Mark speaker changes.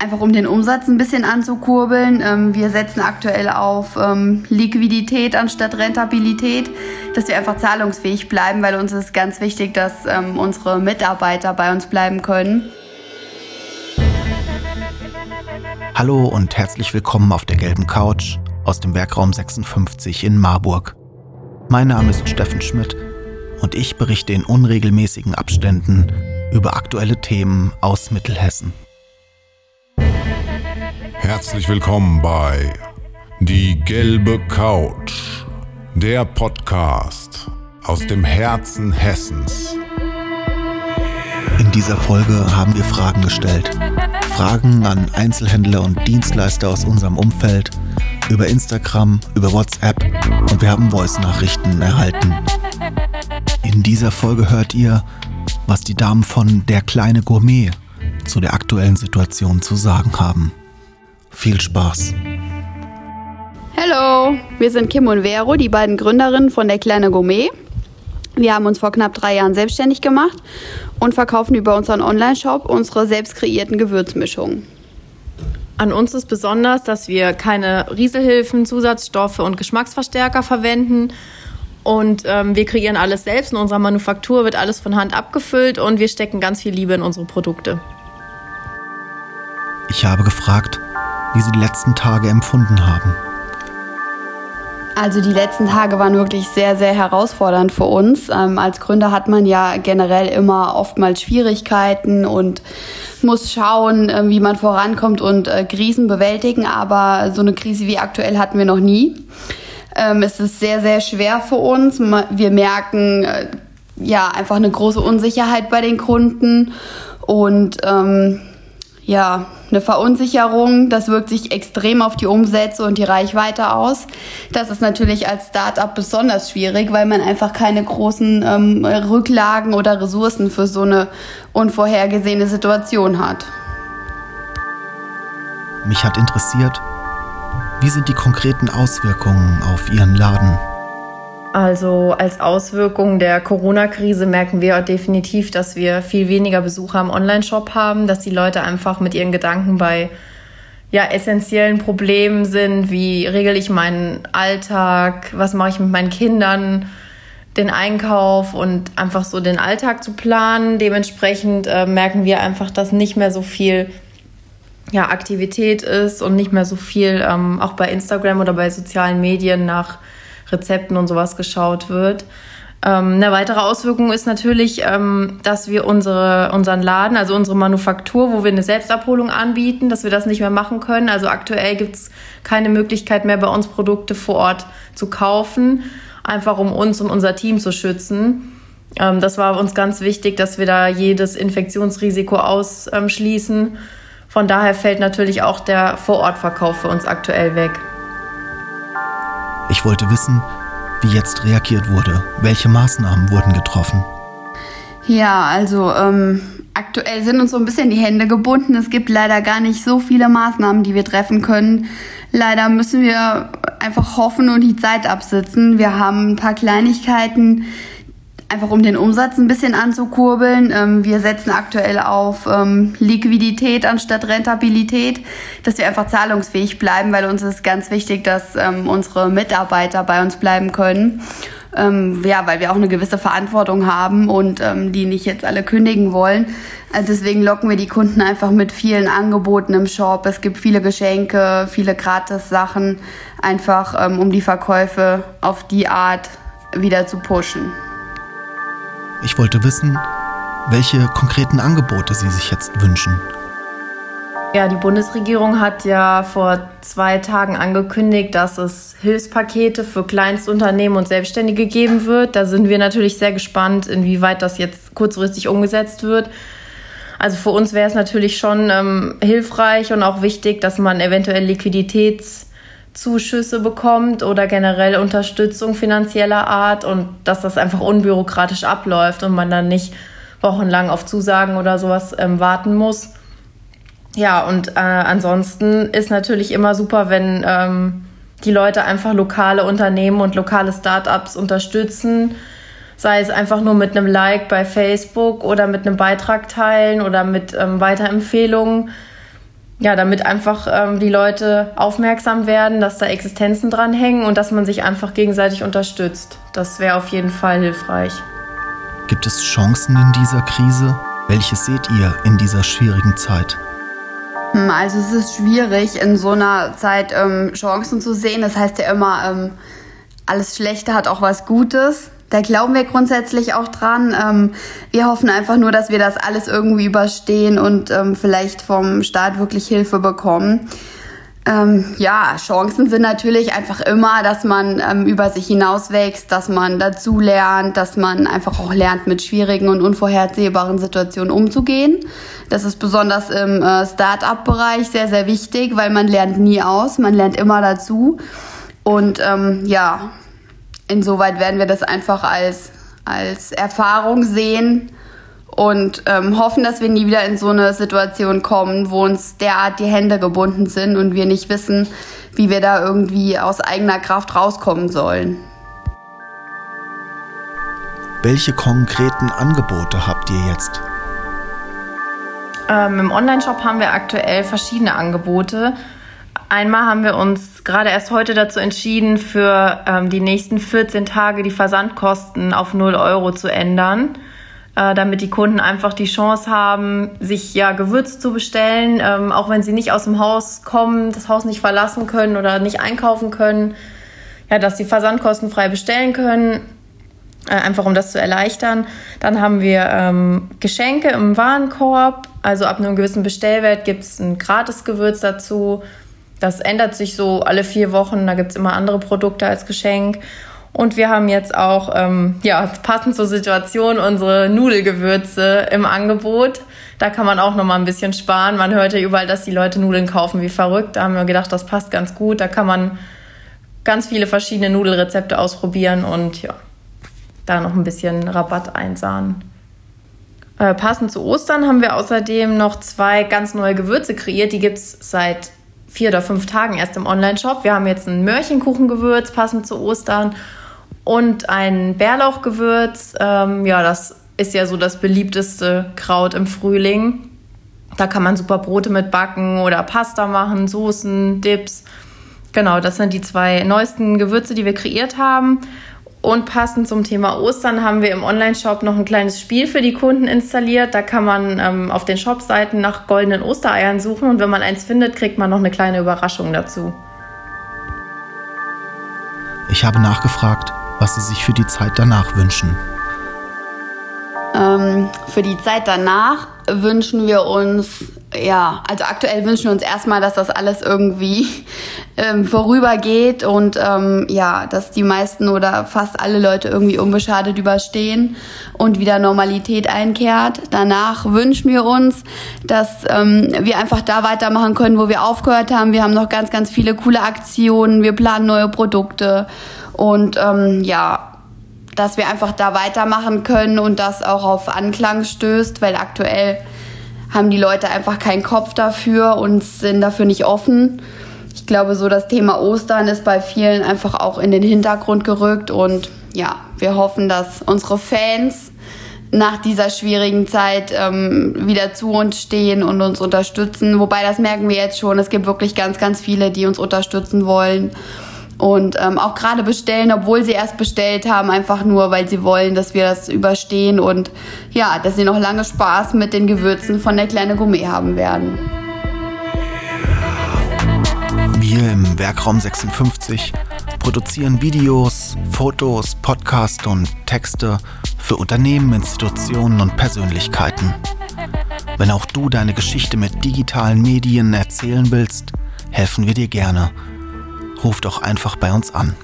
Speaker 1: einfach um den Umsatz ein bisschen anzukurbeln. Ähm, wir setzen aktuell auf ähm, Liquidität anstatt Rentabilität, dass wir einfach zahlungsfähig bleiben, weil uns ist ganz wichtig, dass ähm, unsere Mitarbeiter bei uns bleiben können.
Speaker 2: Hallo und herzlich willkommen auf der gelben Couch aus dem Werkraum 56 in Marburg. Mein Name ist Steffen Schmidt und ich berichte in unregelmäßigen Abständen über aktuelle Themen aus Mittelhessen.
Speaker 3: Herzlich willkommen bei Die gelbe Couch, der Podcast aus dem Herzen Hessens.
Speaker 2: In dieser Folge haben wir Fragen gestellt. Fragen an Einzelhändler und Dienstleister aus unserem Umfeld, über Instagram, über WhatsApp und wir haben Voice-Nachrichten erhalten. In dieser Folge hört ihr, was die Damen von Der kleine Gourmet zu der aktuellen Situation zu sagen haben. Viel Spaß!
Speaker 1: Hallo, wir sind Kim und Vero, die beiden Gründerinnen von Der kleine Gourmet. Wir haben uns vor knapp drei Jahren selbstständig gemacht und verkaufen über unseren Online-Shop unsere selbst kreierten Gewürzmischungen.
Speaker 4: An uns ist besonders, dass wir keine Rieselhilfen, Zusatzstoffe und Geschmacksverstärker verwenden. Und ähm, wir kreieren alles selbst. In unserer Manufaktur wird alles von Hand abgefüllt und wir stecken ganz viel Liebe in unsere Produkte.
Speaker 2: Ich habe gefragt, wie sie die letzten Tage empfunden haben.
Speaker 1: Also die letzten Tage waren wirklich sehr, sehr herausfordernd für uns. Ähm, als Gründer hat man ja generell immer oftmals Schwierigkeiten und muss schauen, äh, wie man vorankommt und äh, Krisen bewältigen. Aber so eine Krise wie aktuell hatten wir noch nie. Ähm, es ist sehr, sehr schwer für uns. Wir merken äh, ja einfach eine große Unsicherheit bei den Kunden und ähm, ja, eine Verunsicherung. Das wirkt sich extrem auf die Umsätze und die Reichweite aus. Das ist natürlich als Startup besonders schwierig, weil man einfach keine großen ähm, Rücklagen oder Ressourcen für so eine unvorhergesehene Situation hat.
Speaker 2: Mich hat interessiert, wie sind die konkreten Auswirkungen auf Ihren Laden?
Speaker 4: Also als Auswirkung der Corona-Krise merken wir definitiv, dass wir viel weniger Besucher im Online-Shop haben, dass die Leute einfach mit ihren Gedanken bei ja, essentiellen Problemen sind, wie regel ich meinen Alltag, was mache ich mit meinen Kindern, den Einkauf und einfach so den Alltag zu planen. Dementsprechend äh, merken wir einfach, dass nicht mehr so viel ja, Aktivität ist und nicht mehr so viel ähm, auch bei Instagram oder bei sozialen Medien nach Rezepten und sowas geschaut wird. Ähm, eine weitere Auswirkung ist natürlich, ähm, dass wir unsere, unseren Laden, also unsere Manufaktur, wo wir eine Selbstabholung anbieten, dass wir das nicht mehr machen können. Also aktuell gibt es keine Möglichkeit mehr, bei uns Produkte vor Ort zu kaufen, einfach um uns und unser Team zu schützen. Ähm, das war uns ganz wichtig, dass wir da jedes Infektionsrisiko ausschließen. Von daher fällt natürlich auch der Vorortverkauf für uns aktuell weg.
Speaker 2: Ich wollte wissen, wie jetzt reagiert wurde. Welche Maßnahmen wurden getroffen?
Speaker 1: Ja, also ähm, aktuell sind uns so ein bisschen die Hände gebunden. Es gibt leider gar nicht so viele Maßnahmen, die wir treffen können. Leider müssen wir einfach hoffen und die Zeit absitzen. Wir haben ein paar Kleinigkeiten, einfach um den Umsatz ein bisschen anzukurbeln. Ähm, wir setzen aktuell auf ähm, Liquidität anstatt Rentabilität, dass wir einfach zahlungsfähig bleiben, weil uns ist ganz wichtig, dass ähm, unsere Mitarbeiter bei uns bleiben können. Ähm, ja, weil wir auch eine gewisse Verantwortung haben und ähm, die nicht jetzt alle kündigen wollen. Also deswegen locken wir die Kunden einfach mit vielen Angeboten im Shop. Es gibt viele Geschenke, viele Gratis-Sachen, einfach ähm, um die Verkäufe auf die Art wieder zu pushen.
Speaker 2: Ich wollte wissen, welche konkreten Angebote Sie sich jetzt wünschen.
Speaker 4: Ja, die Bundesregierung hat ja vor zwei Tagen angekündigt, dass es Hilfspakete für Kleinstunternehmen und Selbstständige geben wird. Da sind wir natürlich sehr gespannt, inwieweit das jetzt kurzfristig umgesetzt wird. Also für uns wäre es natürlich schon ähm, hilfreich und auch wichtig, dass man eventuell Liquiditäts Zuschüsse bekommt oder generell Unterstützung finanzieller Art und dass das einfach unbürokratisch abläuft und man dann nicht wochenlang auf Zusagen oder sowas ähm, warten muss. Ja, und äh, ansonsten ist natürlich immer super, wenn ähm, die Leute einfach lokale Unternehmen und lokale Startups unterstützen, sei es einfach nur mit einem Like bei Facebook oder mit einem Beitrag teilen oder mit ähm, Weiterempfehlungen ja, damit einfach ähm, die Leute aufmerksam werden, dass da Existenzen dran hängen und dass man sich einfach gegenseitig unterstützt. Das wäre auf jeden Fall hilfreich.
Speaker 2: Gibt es Chancen in dieser Krise? Welche seht ihr in dieser schwierigen Zeit?
Speaker 1: Hm, also es ist schwierig, in so einer Zeit ähm, Chancen zu sehen. Das heißt ja immer, ähm, alles Schlechte hat auch was Gutes. Da glauben wir grundsätzlich auch dran. Ähm, wir hoffen einfach nur, dass wir das alles irgendwie überstehen und ähm, vielleicht vom Staat wirklich Hilfe bekommen. Ähm, ja, Chancen sind natürlich einfach immer, dass man ähm, über sich hinauswächst, dass man dazu lernt, dass man einfach auch lernt, mit schwierigen und unvorhersehbaren Situationen umzugehen. Das ist besonders im äh, Start-up-Bereich sehr, sehr wichtig, weil man lernt nie aus, man lernt immer dazu. Und ähm, ja, insoweit werden wir das einfach als, als Erfahrung sehen und ähm, hoffen, dass wir nie wieder in so eine Situation kommen, wo uns derart die Hände gebunden sind und wir nicht wissen, wie wir da irgendwie aus eigener Kraft rauskommen sollen.
Speaker 2: Welche konkreten Angebote habt ihr jetzt?
Speaker 4: Ähm, Im Onlineshop haben wir aktuell verschiedene Angebote. Einmal haben wir uns gerade erst heute dazu entschieden, für ähm, die nächsten 14 Tage die Versandkosten auf 0 Euro zu ändern, äh, damit die Kunden einfach die Chance haben, sich ja Gewürz zu bestellen, ähm, auch wenn sie nicht aus dem Haus kommen, das Haus nicht verlassen können oder nicht einkaufen können, ja, dass sie Versandkosten frei bestellen können. Äh, einfach um das zu erleichtern. Dann haben wir ähm, Geschenke im Warenkorb. Also ab einem gewissen Bestellwert gibt es ein Gratisgewürz dazu. Das ändert sich so alle vier Wochen. Da gibt es immer andere Produkte als Geschenk. Und wir haben jetzt auch, ähm, ja, passend zur Situation, unsere Nudelgewürze im Angebot. Da kann man auch noch mal ein bisschen sparen. Man hört ja überall, dass die Leute Nudeln kaufen wie verrückt. Da haben wir gedacht, das passt ganz gut. Da kann man ganz viele verschiedene Nudelrezepte ausprobieren und ja, da noch ein bisschen Rabatt einsahen. Äh, passend zu Ostern haben wir außerdem noch zwei ganz neue Gewürze kreiert. Die gibt es seit vier oder fünf Tagen erst im Online-Shop. Wir haben jetzt ein Mörchenkuchengewürz passend zu Ostern und ein Bärlauchgewürz. Ähm, ja, das ist ja so das beliebteste Kraut im Frühling. Da kann man super Brote mit backen oder Pasta machen, Soßen, Dips. Genau, das sind die zwei neuesten Gewürze, die wir kreiert haben. Und passend zum Thema Ostern haben wir im Online-Shop noch ein kleines Spiel für die Kunden installiert. Da kann man ähm, auf den Shop-Seiten nach goldenen Ostereiern suchen und wenn man eins findet, kriegt man noch eine kleine Überraschung dazu.
Speaker 2: Ich habe nachgefragt, was Sie sich für die Zeit danach wünschen.
Speaker 1: Ähm, für die Zeit danach wünschen wir uns, ja, also aktuell wünschen wir uns erstmal, dass das alles irgendwie ähm, vorübergeht und ähm, ja, dass die meisten oder fast alle Leute irgendwie unbeschadet überstehen und wieder Normalität einkehrt. Danach wünschen wir uns, dass ähm, wir einfach da weitermachen können, wo wir aufgehört haben. Wir haben noch ganz, ganz viele coole Aktionen, wir planen neue Produkte und ähm, ja, dass wir einfach da weitermachen können und das auch auf Anklang stößt, weil aktuell haben die Leute einfach keinen Kopf dafür und sind dafür nicht offen. Ich glaube, so das Thema Ostern ist bei vielen einfach auch in den Hintergrund gerückt und ja, wir hoffen, dass unsere Fans nach dieser schwierigen Zeit ähm, wieder zu uns stehen und uns unterstützen. Wobei das merken wir jetzt schon. Es gibt wirklich ganz, ganz viele, die uns unterstützen wollen und ähm, auch gerade bestellen, obwohl sie erst bestellt haben, einfach nur, weil sie wollen, dass wir das überstehen und ja, dass sie noch lange Spaß mit den Gewürzen von der kleine Gourmet haben werden.
Speaker 2: Wir im Werkraum 56 produzieren Videos, Fotos, Podcasts und Texte für Unternehmen, Institutionen und Persönlichkeiten. Wenn auch du deine Geschichte mit digitalen Medien erzählen willst, helfen wir dir gerne ruft auch einfach bei uns an.